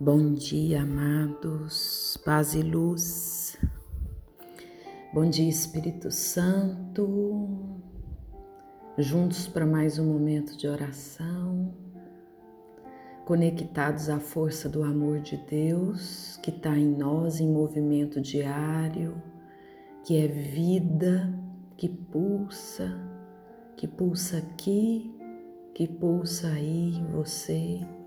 Bom dia, amados, paz e luz. Bom dia, Espírito Santo. Juntos para mais um momento de oração, conectados à força do amor de Deus que está em nós em movimento diário, que é vida, que pulsa, que pulsa aqui, que pulsa aí em você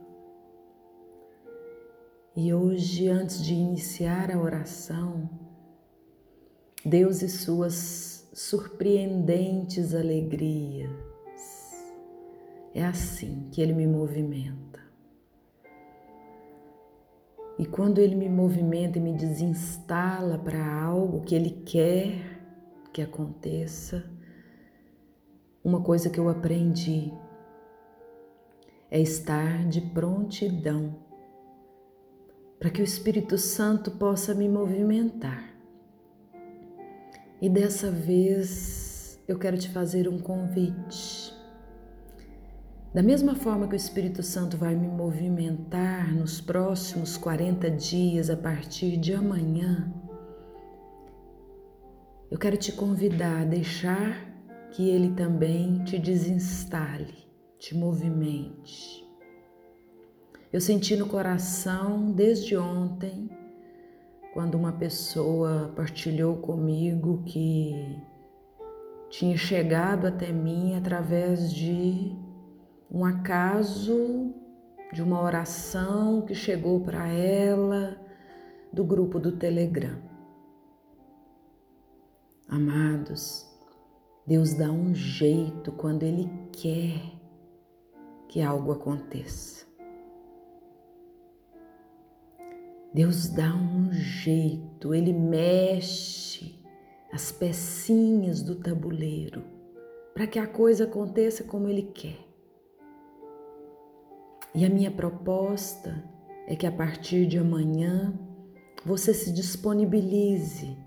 e hoje, antes de iniciar a oração, Deus e suas surpreendentes alegrias. É assim que Ele me movimenta. E quando Ele me movimenta e me desinstala para algo que Ele quer que aconteça, uma coisa que eu aprendi é estar de prontidão para que o Espírito Santo possa me movimentar. E dessa vez eu quero te fazer um convite. Da mesma forma que o Espírito Santo vai me movimentar nos próximos 40 dias a partir de amanhã, eu quero te convidar a deixar que Ele também te desinstale, te movimente eu senti no coração desde ontem, quando uma pessoa partilhou comigo que tinha chegado até mim através de um acaso, de uma oração que chegou para ela do grupo do Telegram. Amados, Deus dá um jeito quando Ele quer que algo aconteça. Deus dá um jeito, Ele mexe as pecinhas do tabuleiro para que a coisa aconteça como Ele quer. E a minha proposta é que a partir de amanhã você se disponibilize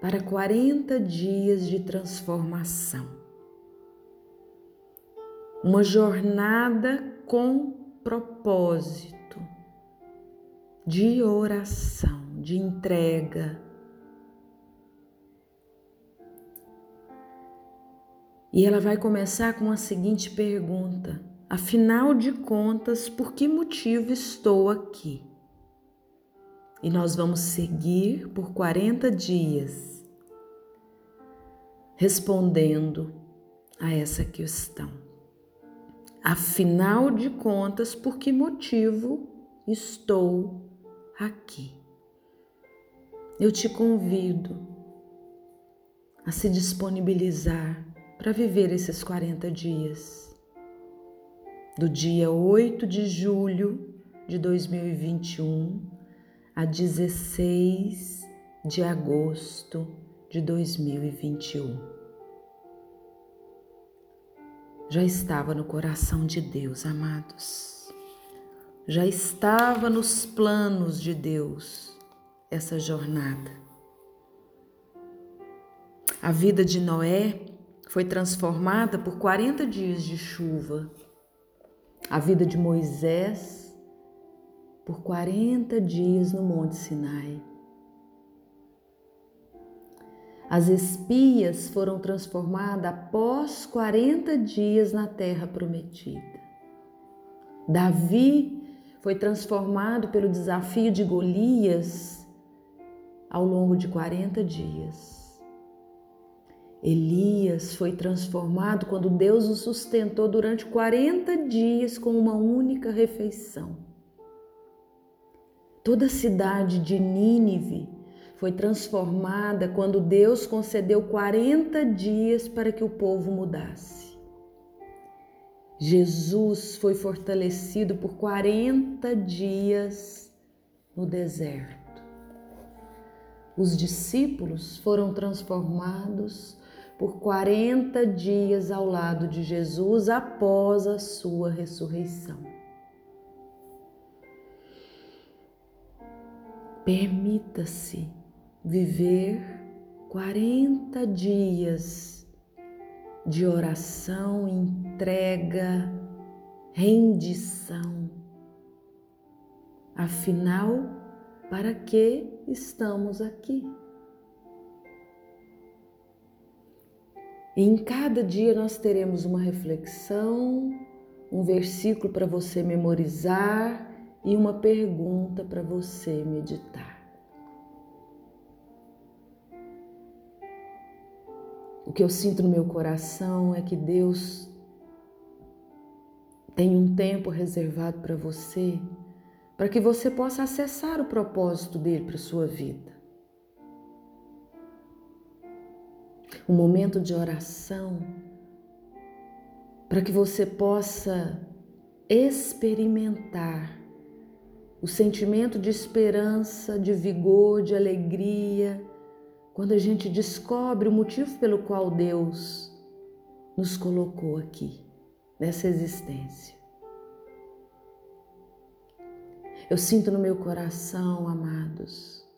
para 40 dias de transformação. Uma jornada com propósito de oração, de entrega. E ela vai começar com a seguinte pergunta: Afinal de contas, por que motivo estou aqui? E nós vamos seguir por 40 dias respondendo a essa questão. Afinal de contas, por que motivo estou aqui. Eu te convido a se disponibilizar para viver esses 40 dias. Do dia 8 de julho de 2021 a 16 de agosto de 2021. Já estava no coração de Deus, amados já estava nos planos de Deus essa jornada. A vida de Noé foi transformada por 40 dias de chuva. A vida de Moisés por 40 dias no Monte Sinai. As espias foram transformadas após 40 dias na terra prometida. Davi foi transformado pelo desafio de Golias ao longo de 40 dias. Elias foi transformado quando Deus o sustentou durante 40 dias com uma única refeição. Toda a cidade de Nínive foi transformada quando Deus concedeu 40 dias para que o povo mudasse. Jesus foi fortalecido por 40 dias no deserto. Os discípulos foram transformados por 40 dias ao lado de Jesus após a sua ressurreição. Permita-se viver 40 dias de oração, entrega, rendição, Afinal, para que estamos aqui? Em cada dia nós teremos uma reflexão, um versículo para você memorizar e uma pergunta para você meditar. O que eu sinto no meu coração é que Deus tem um tempo reservado para você, para que você possa acessar o propósito dele para sua vida. Um momento de oração para que você possa experimentar o sentimento de esperança, de vigor, de alegria, quando a gente descobre o motivo pelo qual Deus nos colocou aqui, nessa existência. Eu sinto no meu coração, amados,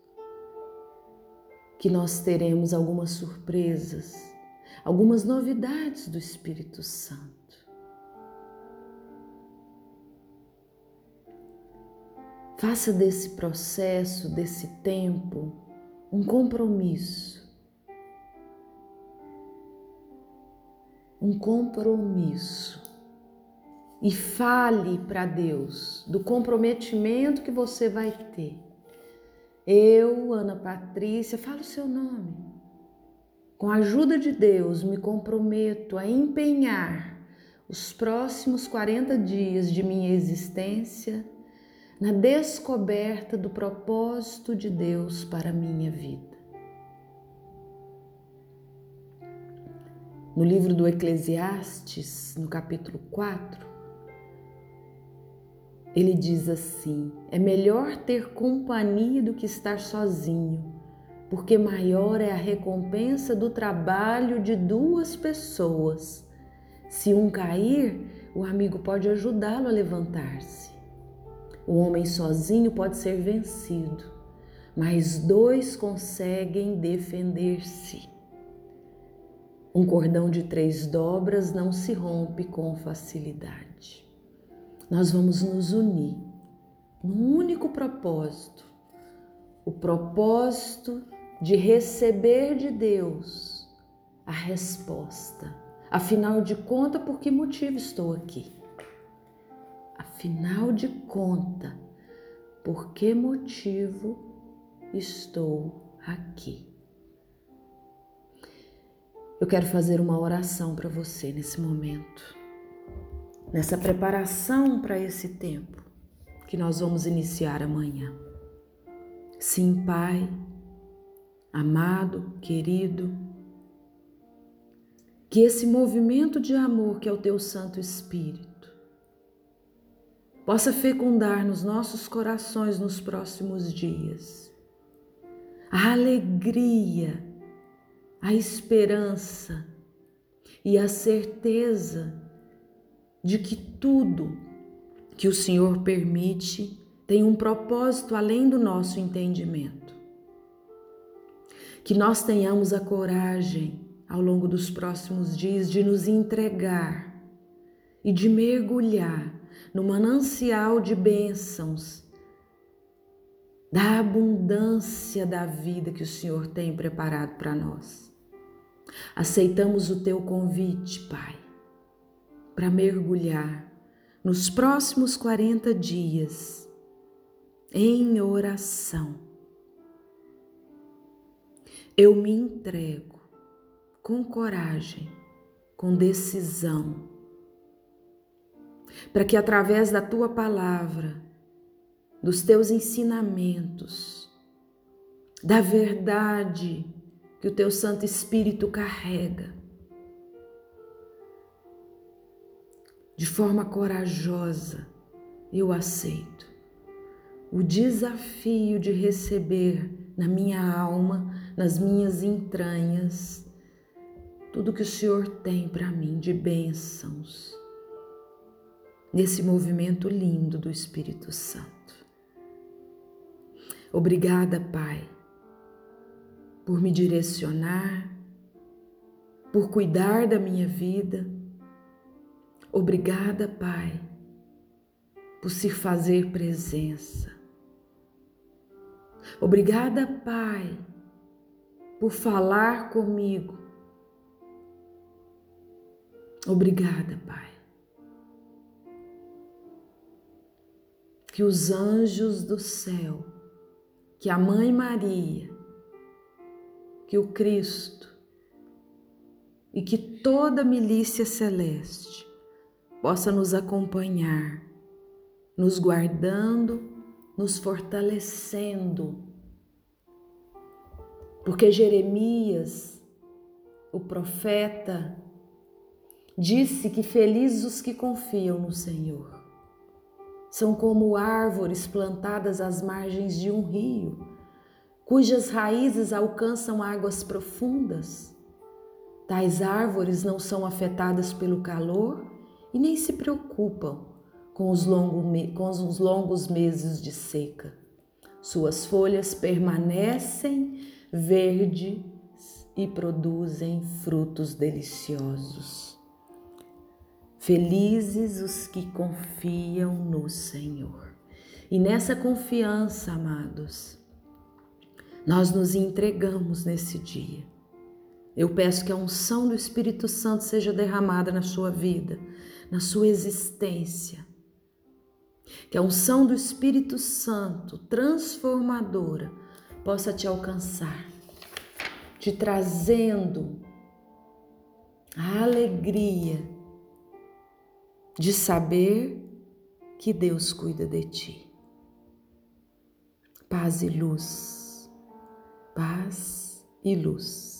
que nós teremos algumas surpresas, algumas novidades do Espírito Santo. Faça desse processo, desse tempo, um compromisso. Um compromisso. E fale para Deus do comprometimento que você vai ter. Eu, Ana Patrícia, fala o seu nome. Com a ajuda de Deus, me comprometo a empenhar os próximos 40 dias de minha existência na descoberta do propósito de Deus para a minha vida. No livro do Eclesiastes, no capítulo 4, ele diz assim: É melhor ter companhia do que estar sozinho, porque maior é a recompensa do trabalho de duas pessoas. Se um cair, o amigo pode ajudá-lo a levantar-se. O homem sozinho pode ser vencido, mas dois conseguem defender-se. Um cordão de três dobras não se rompe com facilidade. Nós vamos nos unir num único propósito: o propósito de receber de Deus a resposta. Afinal de contas, por que motivo estou aqui? Afinal de contas, por que motivo estou aqui? Eu quero fazer uma oração para você nesse momento, nessa preparação para esse tempo que nós vamos iniciar amanhã. Sim, Pai, amado, querido, que esse movimento de amor que é o Teu Santo Espírito possa fecundar nos nossos corações nos próximos dias. A alegria, a esperança e a certeza de que tudo que o Senhor permite tem um propósito além do nosso entendimento. Que nós tenhamos a coragem ao longo dos próximos dias de nos entregar e de mergulhar no manancial de bênçãos, da abundância da vida que o Senhor tem preparado para nós. Aceitamos o teu convite, Pai, para mergulhar nos próximos 40 dias em oração. Eu me entrego com coragem, com decisão para que através da tua palavra, dos teus ensinamentos, da verdade que o teu Santo Espírito carrega, de forma corajosa, eu aceito o desafio de receber na minha alma, nas minhas entranhas, tudo que o Senhor tem para mim de bênçãos nesse movimento lindo do Espírito Santo. Obrigada, Pai, por me direcionar, por cuidar da minha vida. Obrigada, Pai, por se fazer presença. Obrigada, Pai, por falar comigo. Obrigada, Pai. Que os anjos do céu, que a Mãe Maria, que o Cristo e que toda a milícia celeste possa nos acompanhar, nos guardando, nos fortalecendo. Porque Jeremias, o profeta, disse que felizes os que confiam no Senhor. São como árvores plantadas às margens de um rio, cujas raízes alcançam águas profundas. Tais árvores não são afetadas pelo calor e nem se preocupam com os, longo, com os longos meses de seca. Suas folhas permanecem verdes e produzem frutos deliciosos. Felizes os que confiam no Senhor. E nessa confiança, amados, nós nos entregamos nesse dia. Eu peço que a unção do Espírito Santo seja derramada na sua vida, na sua existência. Que a unção do Espírito Santo transformadora possa te alcançar, te trazendo a alegria de saber que Deus cuida de ti. Paz e luz, paz e luz.